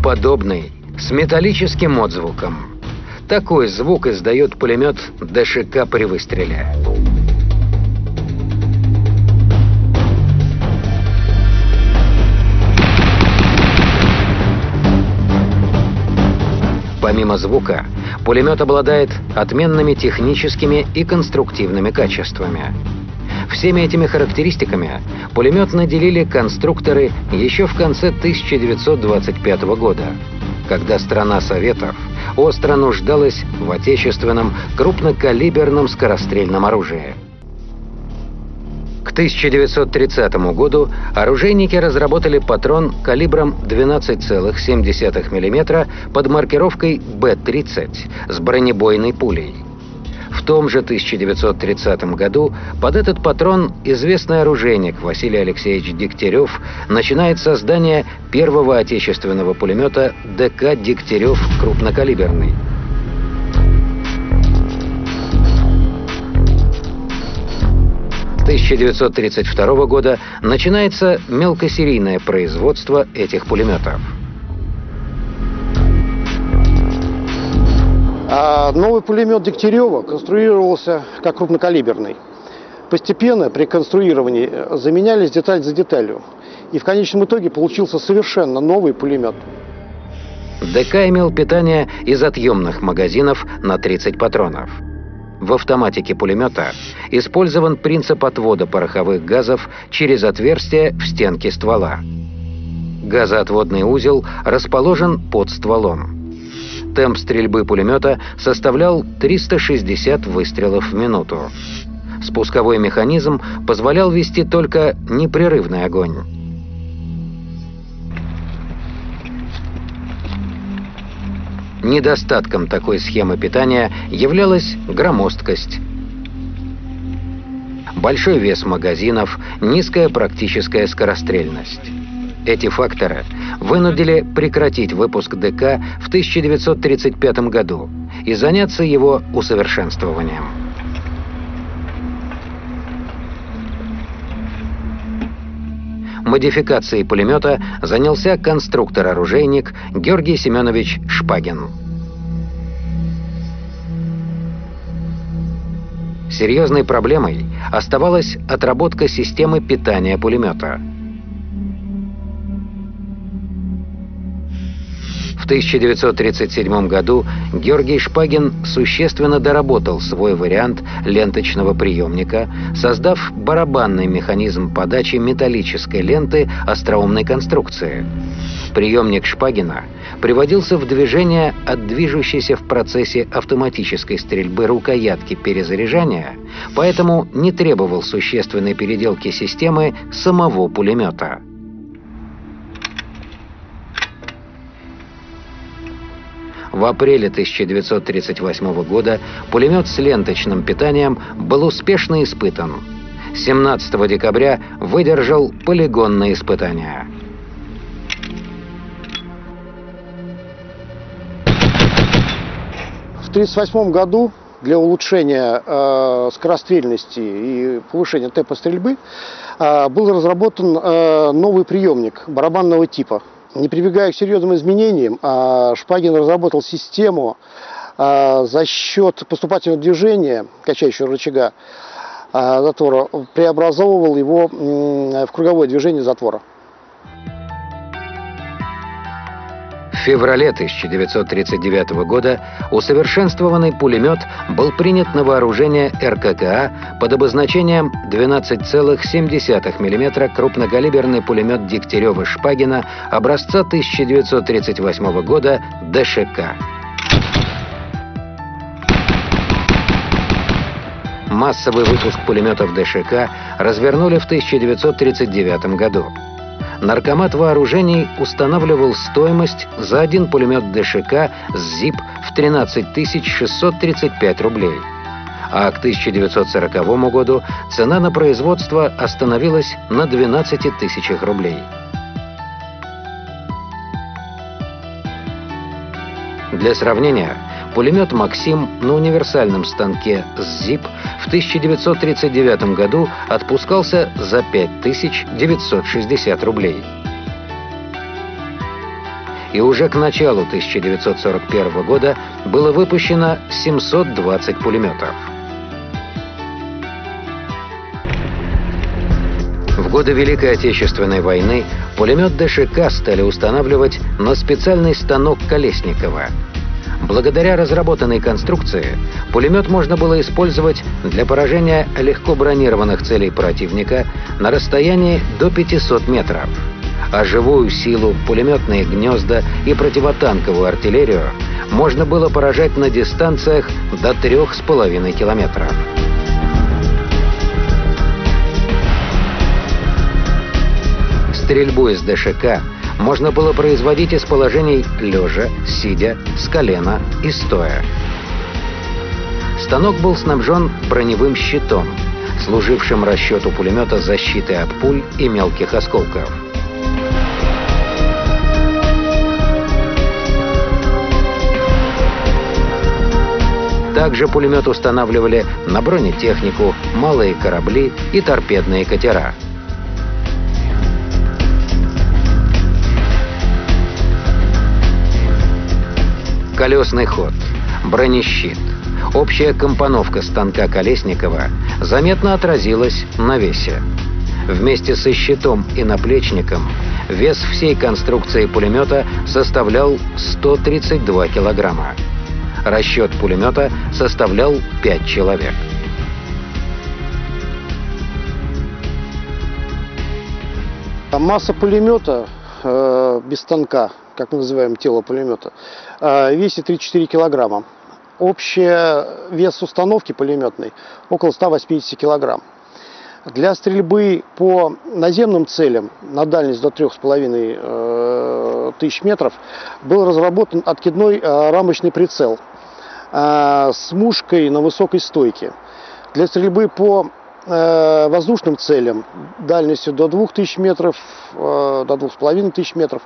громоподобный, с металлическим отзвуком. Такой звук издает пулемет ДШК при выстреле. Помимо звука, пулемет обладает отменными техническими и конструктивными качествами. Всеми этими характеристиками пулемет наделили конструкторы еще в конце 1925 года, когда страна Советов остро нуждалась в отечественном крупнокалиберном скорострельном оружии. К 1930 году оружейники разработали патрон калибром 12,7 мм под маркировкой Б-30 с бронебойной пулей. В том же 1930 году под этот патрон известный оружейник Василий Алексеевич Дегтярев начинает создание первого отечественного пулемета ДК «Дегтярев» крупнокалиберный. 1932 года начинается мелкосерийное производство этих пулеметов. Новый пулемет Дегтярева конструировался как крупнокалиберный. Постепенно при конструировании заменялись деталь за деталью. И в конечном итоге получился совершенно новый пулемет. ДК имел питание из отъемных магазинов на 30 патронов. В автоматике пулемета использован принцип отвода пороховых газов через отверстие в стенке ствола. Газоотводный узел расположен под стволом. Темп стрельбы пулемета составлял 360 выстрелов в минуту. Спусковой механизм позволял вести только непрерывный огонь. Недостатком такой схемы питания являлась громоздкость. Большой вес магазинов, низкая практическая скорострельность. Эти факторы вынудили прекратить выпуск ДК в 1935 году и заняться его усовершенствованием. Модификацией пулемета занялся конструктор-оружейник Георгий Семенович Шпагин. Серьезной проблемой оставалась отработка системы питания пулемета – 1937 году Георгий Шпагин существенно доработал свой вариант ленточного приемника, создав барабанный механизм подачи металлической ленты остроумной конструкции. Приемник Шпагина приводился в движение от движущейся в процессе автоматической стрельбы рукоятки перезаряжания, поэтому не требовал существенной переделки системы самого пулемета. В апреле 1938 года пулемет с ленточным питанием был успешно испытан. 17 декабря выдержал полигонные испытания. В 1938 году для улучшения э, скорострельности и повышения темпа стрельбы э, был разработан э, новый приемник барабанного типа – не прибегая к серьезным изменениям, а, Шпагин разработал систему а, за счет поступательного движения, качающего рычага а, затвора, преобразовывал его в круговое движение затвора. Феврале 1939 года усовершенствованный пулемет был принят на вооружение РККА под обозначением 12,7 мм крупнокалиберный пулемет Дегтярева-Шпагина образца 1938 года ДШК. Массовый выпуск пулеметов ДШК развернули в 1939 году. Наркомат вооружений устанавливал стоимость за один пулемет ДШК с ЗИП в 13 635 рублей. А к 1940 году цена на производство остановилась на 12 тысячах рублей. Для сравнения, Пулемет «Максим» на универсальном станке ЗИП в 1939 году отпускался за 5960 рублей. и уже к началу 1941 года было выпущено 720 пулеметов. В годы Великой Отечественной войны пулемет ДШК стали устанавливать на специальный станок Колесникова. Благодаря разработанной конструкции пулемет можно было использовать для поражения легко бронированных целей противника на расстоянии до 500 метров а живую силу, пулеметные гнезда и противотанковую артиллерию можно было поражать на дистанциях до 3,5 километров. Стрельбу из ДШК можно было производить из положений лежа, сидя, с колена и стоя. Станок был снабжен броневым щитом, служившим расчету пулемета защитой от пуль и мелких осколков. Также пулемет устанавливали на бронетехнику, малые корабли и торпедные катера. Колесный ход, бронещит, общая компоновка станка Колесникова заметно отразилась на весе. Вместе со щитом и наплечником вес всей конструкции пулемета составлял 132 килограмма. Расчет пулемета составлял 5 человек. Масса пулемета э, без станка, как мы называем тело пулемета, весит 3-4 килограмма. Общий вес установки пулеметной около 180 килограмм. Для стрельбы по наземным целям на дальность до 3,5 э, тысяч метров был разработан откидной э, рамочный прицел – э, с мушкой на высокой стойке. Для стрельбы по э, воздушным целям дальностью до 2000 метров, э, до 2500 метров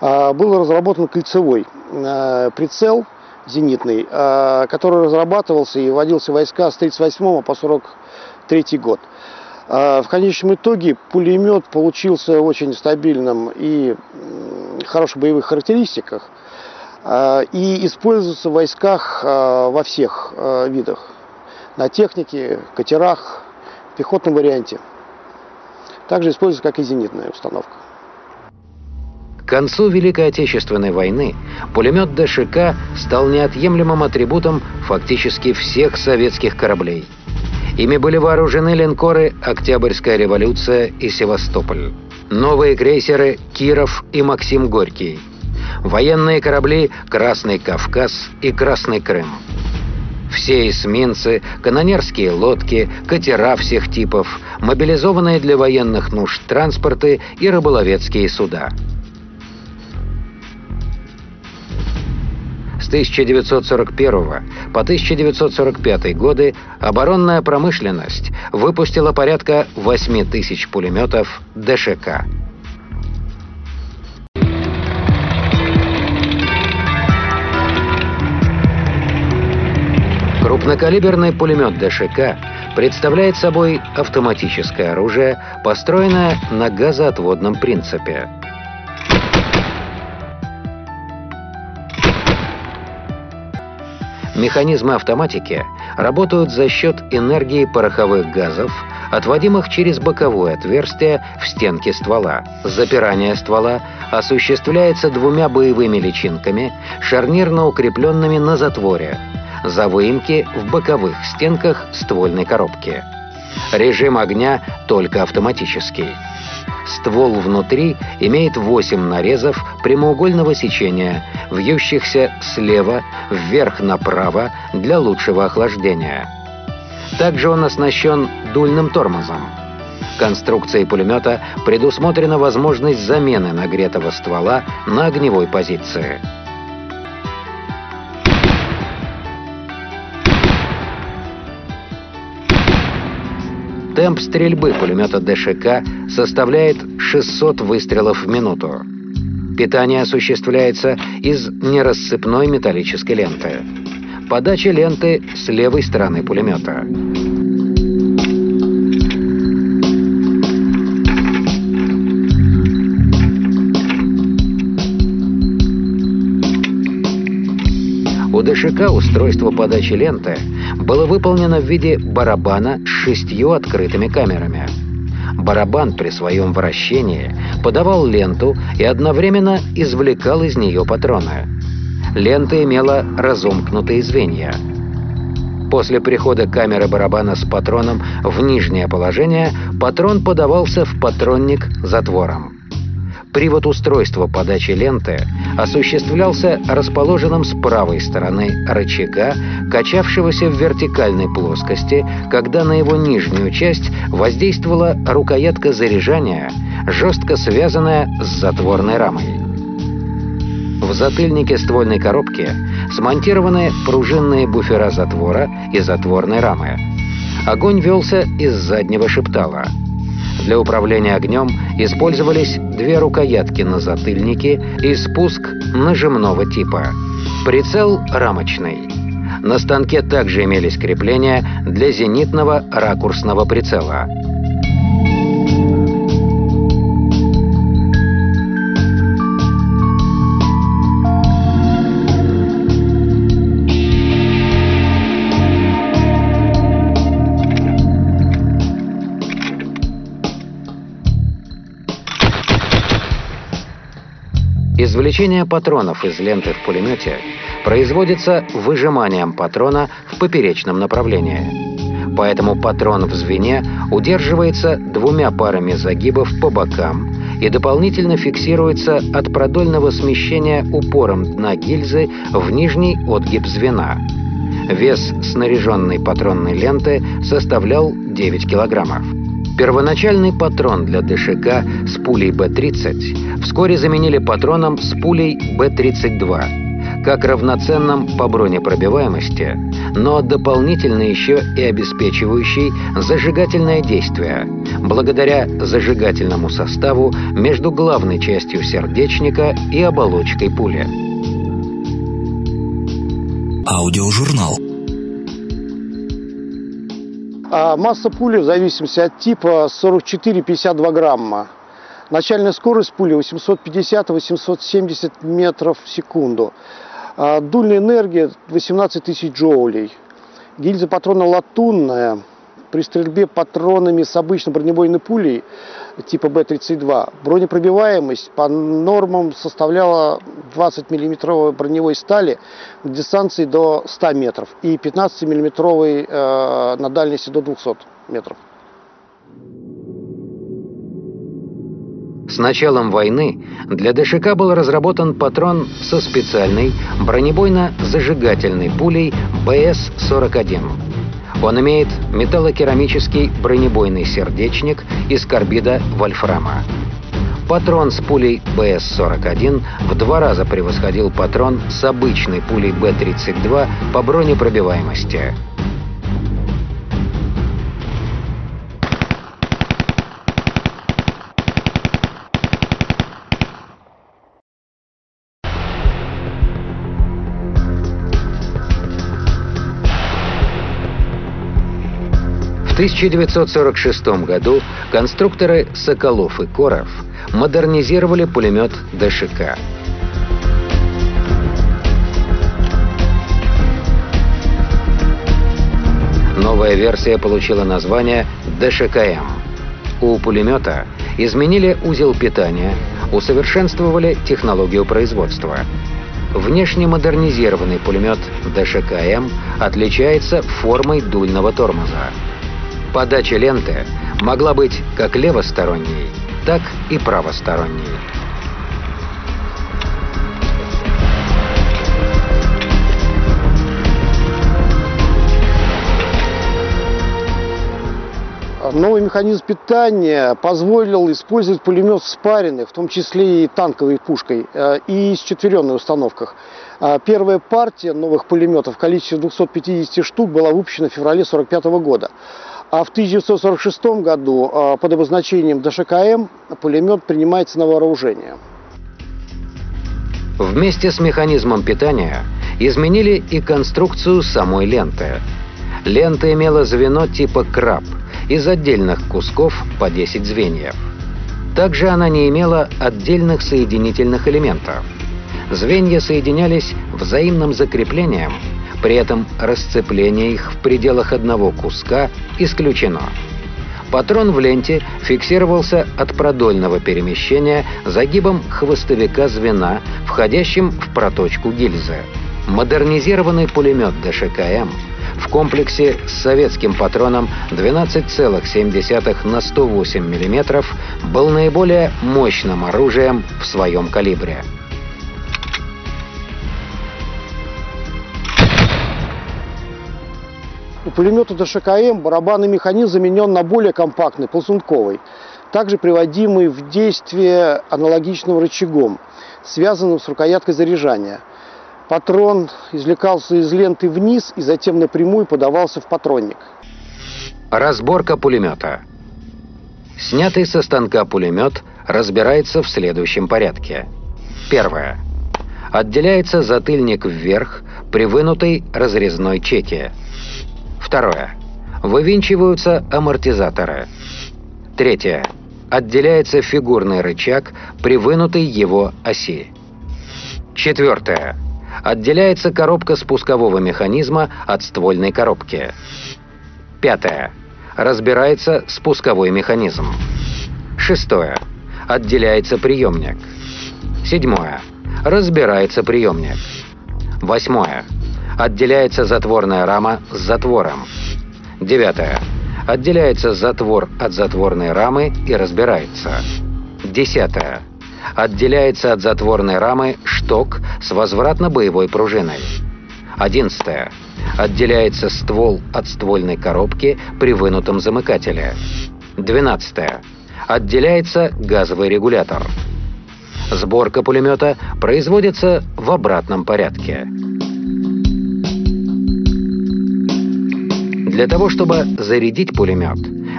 э, был разработан кольцевой э, прицел зенитный, э, который разрабатывался и вводился войска с 1938 по 1943 год. Э, в конечном итоге пулемет получился очень стабильным и хороших боевых характеристиках. И используется в войсках во всех видах. На технике, катерах, пехотном варианте. Также используется как и зенитная установка. К концу Великой Отечественной войны пулемет ДШК стал неотъемлемым атрибутом фактически всех советских кораблей. Ими были вооружены линкоры «Октябрьская революция» и «Севастополь», новые крейсеры «Киров» и «Максим Горький», военные корабли «Красный Кавказ» и «Красный Крым». Все эсминцы, канонерские лодки, катера всех типов, мобилизованные для военных нужд транспорты и рыболовецкие суда. С 1941 по 1945 годы оборонная промышленность выпустила порядка 8 тысяч пулеметов ДШК. Крупнокалиберный пулемет ДШК представляет собой автоматическое оружие, построенное на газоотводном принципе. Механизмы автоматики работают за счет энергии пороховых газов, отводимых через боковое отверстие в стенке ствола. Запирание ствола осуществляется двумя боевыми личинками, шарнирно укрепленными на затворе, за выемки в боковых стенках ствольной коробки. Режим огня только автоматический. Ствол внутри имеет 8 нарезов прямоугольного сечения, вьющихся слева вверх направо для лучшего охлаждения. Также он оснащен дульным тормозом. Конструкцией пулемета предусмотрена возможность замены нагретого ствола на огневой позиции. Темп стрельбы пулемета ДШК составляет 600 выстрелов в минуту. Питание осуществляется из нерассыпной металлической ленты. Подача ленты с левой стороны пулемета. У ДШК устройство подачи ленты было выполнено в виде барабана с шестью открытыми камерами. Барабан при своем вращении подавал ленту и одновременно извлекал из нее патроны. Лента имела разомкнутые звенья. После прихода камеры барабана с патроном в нижнее положение патрон подавался в патронник затвором. Привод устройства подачи ленты осуществлялся расположенным с правой стороны рычага, качавшегося в вертикальной плоскости, когда на его нижнюю часть воздействовала рукоятка заряжания, жестко связанная с затворной рамой. В затыльнике ствольной коробки смонтированы пружинные буфера затвора и затворной рамы. Огонь велся из заднего шептала – для управления огнем использовались две рукоятки на затыльнике и спуск нажимного типа. Прицел рамочный. На станке также имелись крепления для зенитного ракурсного прицела. Извлечение патронов из ленты в пулемете производится выжиманием патрона в поперечном направлении. Поэтому патрон в звене удерживается двумя парами загибов по бокам и дополнительно фиксируется от продольного смещения упором дна гильзы в нижний отгиб звена. Вес снаряженной патронной ленты составлял 9 килограммов. Первоначальный патрон для ДШК с пулей Б-30 вскоре заменили патроном с пулей Б-32, как равноценным по бронепробиваемости, но дополнительно еще и обеспечивающий зажигательное действие, благодаря зажигательному составу между главной частью сердечника и оболочкой пули. Аудиожурнал А масса пули в зависимости от типа 44-52 грамма. Начальная скорость пули 850-870 метров в секунду. А дульная энергия 18 тысяч джоулей. Гильза патрона латунная – при стрельбе патронами с обычной бронебойной пулей типа Б-32 бронепробиваемость по нормам составляла 20 миллиметровой броневой стали в дистанции до 100 метров и 15 миллиметровой э, на дальности до 200 метров. С началом войны для ДШК был разработан патрон со специальной бронебойно-зажигательной пулей БС-41. Он имеет металлокерамический бронебойный сердечник из карбида вольфрама. Патрон с пулей БС-41 в два раза превосходил патрон с обычной пулей Б-32 по бронепробиваемости. 1946 году конструкторы Соколов и Коров модернизировали пулемет ДШК. Новая версия получила название ДШКМ. У пулемета изменили узел питания, усовершенствовали технологию производства. Внешне модернизированный пулемет ДШКМ отличается формой дульного тормоза. Подача ленты могла быть как левосторонней, так и правосторонней. Новый механизм питания позволил использовать пулемет спаренный, в том числе и танковой пушкой, э, и с четверенной установках. А первая партия новых пулеметов в количестве 250 штук была выпущена в феврале 1945 года. А в 1946 году а, под обозначением ДШКМ пулемет принимается на вооружение. Вместе с механизмом питания изменили и конструкцию самой ленты. Лента имела звено типа краб из отдельных кусков по 10 звеньев. Также она не имела отдельных соединительных элементов. Звенья соединялись взаимным закреплением, при этом расцепление их в пределах одного куска исключено. Патрон в ленте фиксировался от продольного перемещения загибом хвостовика звена, входящим в проточку гильзы. Модернизированный пулемет ДШКМ в комплексе с советским патроном 12,7 на 108 мм был наиболее мощным оружием в своем калибре. У пулемета ДШКМ барабанный механизм заменен на более компактный, ползунковый, также приводимый в действие аналогичным рычагом, связанным с рукояткой заряжания. Патрон извлекался из ленты вниз и затем напрямую подавался в патронник. Разборка пулемета. Снятый со станка пулемет разбирается в следующем порядке. Первое. Отделяется затыльник вверх при вынутой разрезной чеке. Второе. Вывинчиваются амортизаторы. Третье. Отделяется фигурный рычаг при вынутой его оси. Четвертое. Отделяется коробка спускового механизма от ствольной коробки. Пятое. Разбирается спусковой механизм. Шестое. Отделяется приемник. Седьмое. Разбирается приемник. Восьмое. Отделяется затворная рама с затвором. Девятое. Отделяется затвор от затворной рамы и разбирается. Десятое. Отделяется от затворной рамы шток с возвратно-боевой пружиной. Одиннадцатое. Отделяется ствол от ствольной коробки при вынутом замыкателе. Двенадцатое. Отделяется газовый регулятор. Сборка пулемета производится в обратном порядке. Для того, чтобы зарядить пулемет,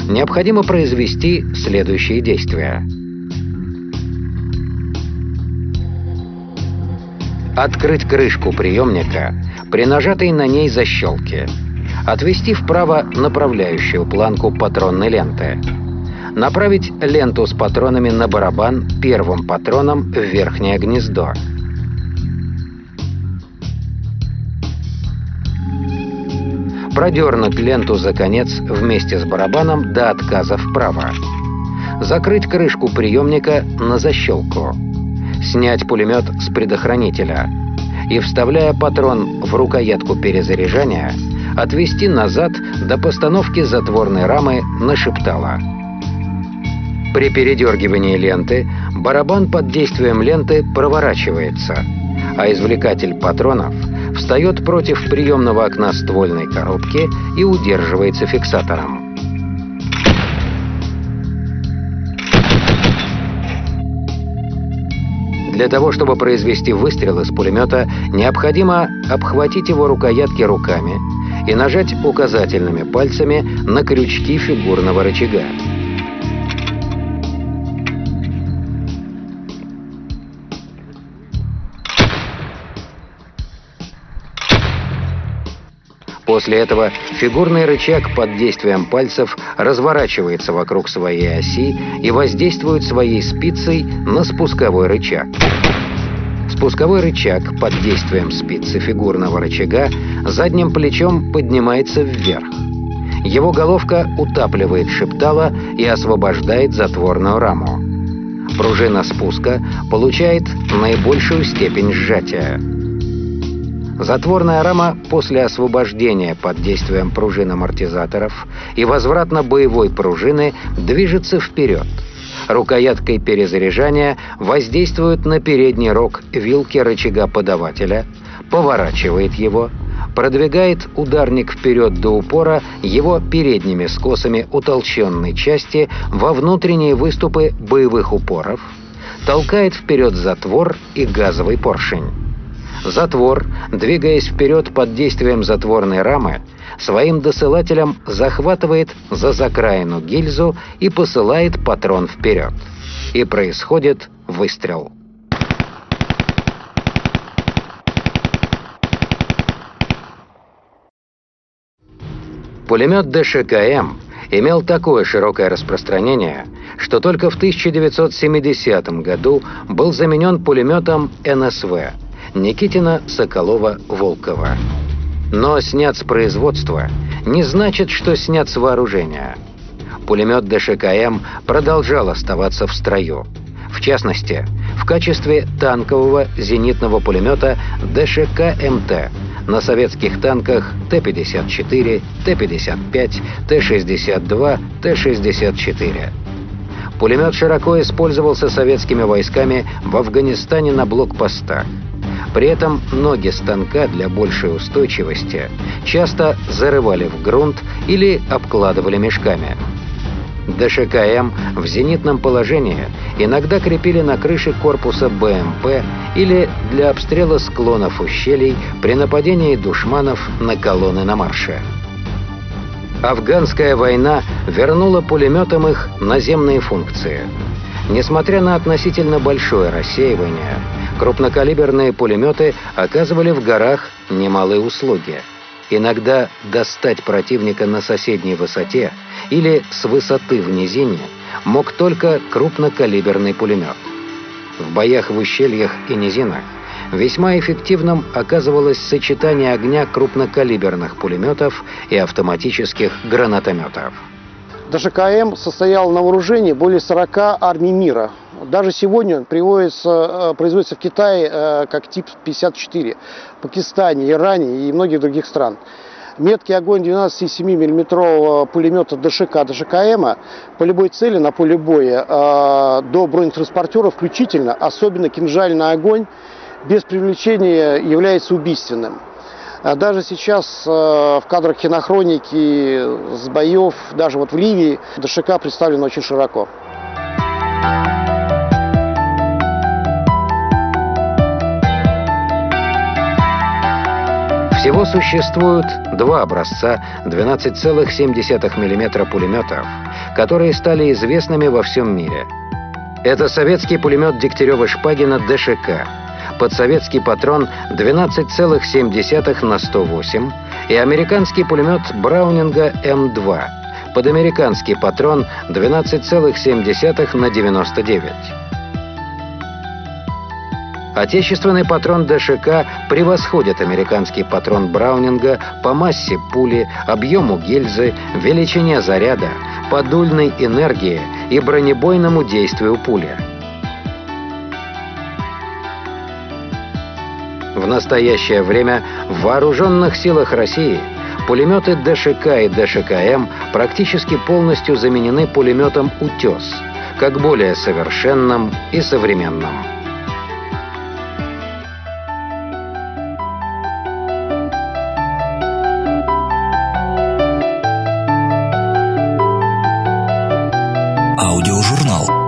необходимо произвести следующие действия. Открыть крышку приемника при нажатой на ней защелке. Отвести вправо направляющую планку патронной ленты. Направить ленту с патронами на барабан первым патроном в верхнее гнездо. Продернуть ленту за конец вместе с барабаном до отказа вправо. Закрыть крышку приемника на защелку. Снять пулемет с предохранителя. И, вставляя патрон в рукоятку перезаряжания, отвести назад до постановки затворной рамы на шептало. При передергивании ленты барабан под действием ленты проворачивается, а извлекатель патронов – встает против приемного окна ствольной коробки и удерживается фиксатором. Для того, чтобы произвести выстрел из пулемета, необходимо обхватить его рукоятки руками и нажать указательными пальцами на крючки фигурного рычага. После этого фигурный рычаг под действием пальцев разворачивается вокруг своей оси и воздействует своей спицей на спусковой рычаг. Спусковой рычаг под действием спицы фигурного рычага задним плечом поднимается вверх. Его головка утапливает шептало и освобождает затворную раму. Пружина спуска получает наибольшую степень сжатия. Затворная рама после освобождения под действием пружин амортизаторов и возвратно-боевой пружины движется вперед. Рукояткой перезаряжания воздействует на передний рог вилки рычага подавателя, поворачивает его, продвигает ударник вперед до упора его передними скосами утолщенной части во внутренние выступы боевых упоров, толкает вперед затвор и газовый поршень. Затвор, двигаясь вперед под действием затворной рамы, своим досылателем захватывает за закраину гильзу и посылает патрон вперед. И происходит выстрел. Пулемет ДШКМ имел такое широкое распространение, что только в 1970 году был заменен пулеметом НСВ Никитина Соколова-Волкова. Но снят с производства не значит, что снят с вооружения. Пулемет ДШКМ продолжал оставаться в строю. В частности, в качестве танкового зенитного пулемета ДШК-МТ на советских танках Т-54, Т-55, Т-62, Т-64. Пулемет широко использовался советскими войсками в Афганистане на блокпостах. При этом ноги станка для большей устойчивости часто зарывали в грунт или обкладывали мешками. ДШКМ в зенитном положении иногда крепили на крыше корпуса БМП или для обстрела склонов ущелий при нападении душманов на колонны на марше. Афганская война вернула пулеметам их наземные функции. Несмотря на относительно большое рассеивание, крупнокалиберные пулеметы оказывали в горах немалые услуги. Иногда достать противника на соседней высоте или с высоты в низине мог только крупнокалиберный пулемет. В боях в ущельях и низинах весьма эффективным оказывалось сочетание огня крупнокалиберных пулеметов и автоматических гранатометов. ДШКМ состоял на вооружении более 40 армий мира. Даже сегодня он приводится, э, производится в Китае э, как тип 54, в Пакистане, Иране и многих других стран. Меткий огонь 12,7 мм пулемета ДШК, ДШКМ по любой цели на поле боя э, до бронетранспортера включительно, особенно кинжальный огонь без привлечения является убийственным. А даже сейчас э, в кадрах кинохроники с боев, даже вот в Ливии, ДШК представлен очень широко. Всего существует два образца 12,7 мм пулеметов, которые стали известными во всем мире. Это советский пулемет Дегтярева-Шпагина ДШК, под советский патрон 12,7 на 108 и американский пулемет Браунинга М2 под американский патрон 12,7 на 99. Отечественный патрон ДШК превосходит американский патрон Браунинга по массе пули, объему гильзы, величине заряда, подульной энергии и бронебойному действию пули. Настоящее время в вооруженных силах России пулеметы ДШК и ДШКМ практически полностью заменены пулеметом «Утес», как более совершенным и современным. Аудиожурнал.